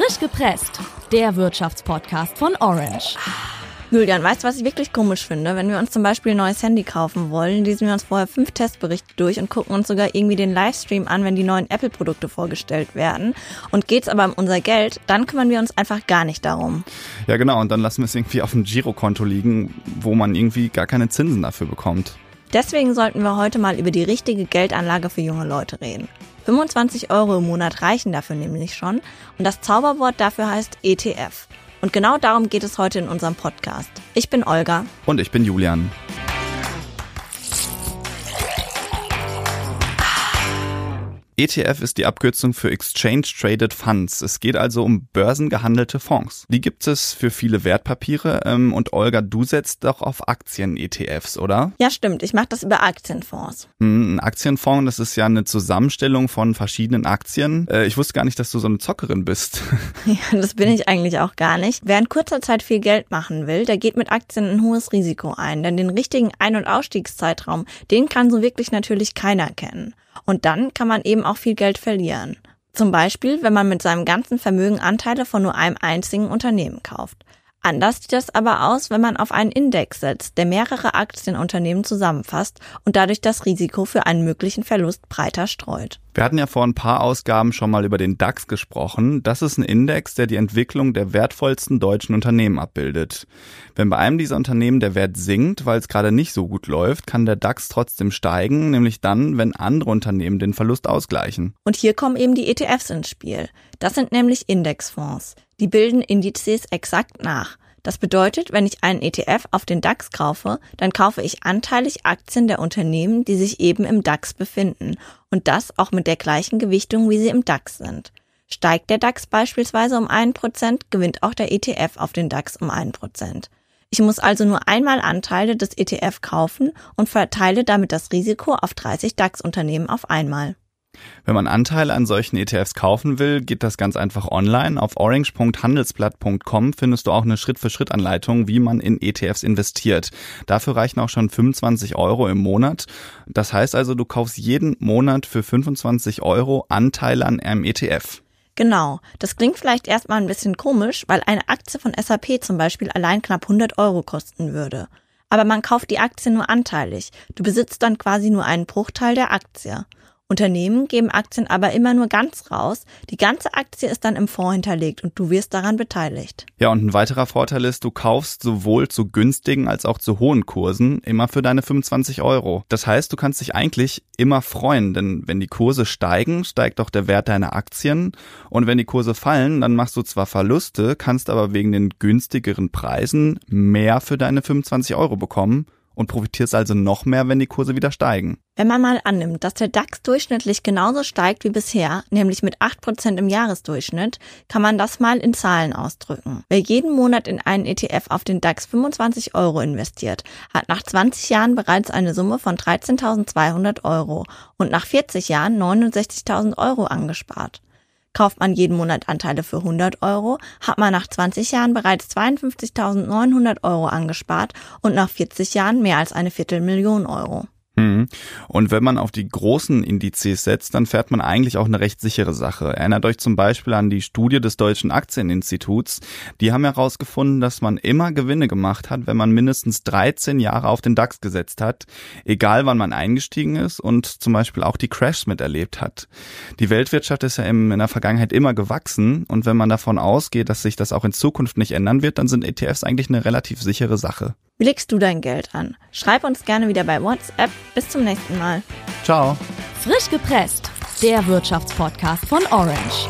Frisch gepresst, der Wirtschaftspodcast von Orange. Julian, weißt du, was ich wirklich komisch finde? Wenn wir uns zum Beispiel ein neues Handy kaufen wollen, lesen wir uns vorher fünf Testberichte durch und gucken uns sogar irgendwie den Livestream an, wenn die neuen Apple-Produkte vorgestellt werden. Und geht's aber um unser Geld, dann kümmern wir uns einfach gar nicht darum. Ja, genau. Und dann lassen wir es irgendwie auf dem Girokonto liegen, wo man irgendwie gar keine Zinsen dafür bekommt. Deswegen sollten wir heute mal über die richtige Geldanlage für junge Leute reden. 25 Euro im Monat reichen dafür nämlich schon und das Zauberwort dafür heißt ETF. Und genau darum geht es heute in unserem Podcast. Ich bin Olga. Und ich bin Julian. ETF ist die Abkürzung für Exchange Traded Funds. Es geht also um börsengehandelte Fonds. Die gibt es für viele Wertpapiere. Ähm, und Olga, du setzt doch auf Aktien-ETFs, oder? Ja, stimmt. Ich mache das über Aktienfonds. Hm, ein Aktienfonds, das ist ja eine Zusammenstellung von verschiedenen Aktien. Äh, ich wusste gar nicht, dass du so eine Zockerin bist. Ja, das bin ich eigentlich auch gar nicht. Wer in kurzer Zeit viel Geld machen will, der geht mit Aktien ein hohes Risiko ein. Denn den richtigen Ein- und Ausstiegszeitraum, den kann so wirklich natürlich keiner kennen. Und dann kann man eben auch viel Geld verlieren. Zum Beispiel, wenn man mit seinem ganzen Vermögen Anteile von nur einem einzigen Unternehmen kauft. Anders sieht das aber aus, wenn man auf einen Index setzt, der mehrere Aktienunternehmen zusammenfasst und dadurch das Risiko für einen möglichen Verlust breiter streut. Wir hatten ja vor ein paar Ausgaben schon mal über den DAX gesprochen. Das ist ein Index, der die Entwicklung der wertvollsten deutschen Unternehmen abbildet. Wenn bei einem dieser Unternehmen der Wert sinkt, weil es gerade nicht so gut läuft, kann der DAX trotzdem steigen, nämlich dann, wenn andere Unternehmen den Verlust ausgleichen. Und hier kommen eben die ETFs ins Spiel. Das sind nämlich Indexfonds. Die bilden Indizes exakt nach. Das bedeutet, wenn ich einen ETF auf den DAX kaufe, dann kaufe ich anteilig Aktien der Unternehmen, die sich eben im DAX befinden. Und das auch mit der gleichen Gewichtung, wie sie im DAX sind. Steigt der DAX beispielsweise um einen Prozent, gewinnt auch der ETF auf den DAX um einen Prozent. Ich muss also nur einmal Anteile des ETF kaufen und verteile damit das Risiko auf 30 DAX-Unternehmen auf einmal. Wenn man Anteile an solchen ETFs kaufen will, geht das ganz einfach online. Auf orange.handelsblatt.com findest du auch eine Schritt-für-Schritt-Anleitung, wie man in ETFs investiert. Dafür reichen auch schon 25 Euro im Monat. Das heißt also, du kaufst jeden Monat für 25 Euro Anteile an einem ETF. Genau. Das klingt vielleicht erstmal ein bisschen komisch, weil eine Aktie von SAP zum Beispiel allein knapp 100 Euro kosten würde. Aber man kauft die Aktie nur anteilig. Du besitzt dann quasi nur einen Bruchteil der Aktie. Unternehmen geben Aktien aber immer nur ganz raus. Die ganze Aktie ist dann im Fonds hinterlegt und du wirst daran beteiligt. Ja, und ein weiterer Vorteil ist, du kaufst sowohl zu günstigen als auch zu hohen Kursen immer für deine 25 Euro. Das heißt, du kannst dich eigentlich immer freuen, denn wenn die Kurse steigen, steigt auch der Wert deiner Aktien und wenn die Kurse fallen, dann machst du zwar Verluste, kannst aber wegen den günstigeren Preisen mehr für deine 25 Euro bekommen und profitierst also noch mehr, wenn die Kurse wieder steigen. Wenn man mal annimmt, dass der DAX durchschnittlich genauso steigt wie bisher, nämlich mit 8% im Jahresdurchschnitt, kann man das mal in Zahlen ausdrücken. Wer jeden Monat in einen ETF auf den DAX 25 Euro investiert, hat nach 20 Jahren bereits eine Summe von 13.200 Euro und nach 40 Jahren 69.000 Euro angespart. Kauft man jeden Monat Anteile für 100 Euro, hat man nach 20 Jahren bereits 52.900 Euro angespart und nach 40 Jahren mehr als eine Viertelmillion Euro. Mhm. Und wenn man auf die großen Indizes setzt, dann fährt man eigentlich auch eine recht sichere Sache. Erinnert euch zum Beispiel an die Studie des Deutschen Aktieninstituts. Die haben herausgefunden, dass man immer Gewinne gemacht hat, wenn man mindestens 13 Jahre auf den DAX gesetzt hat, egal wann man eingestiegen ist und zum Beispiel auch die Crashs miterlebt hat. Die Weltwirtschaft ist ja in der Vergangenheit immer gewachsen und wenn man davon ausgeht, dass sich das auch in Zukunft nicht ändern wird, dann sind ETFs eigentlich eine relativ sichere Sache. Wie legst du dein Geld an? Schreib uns gerne wieder bei WhatsApp. Bis zum nächsten Mal. Ciao. Frisch gepresst, der Wirtschaftspodcast von Orange.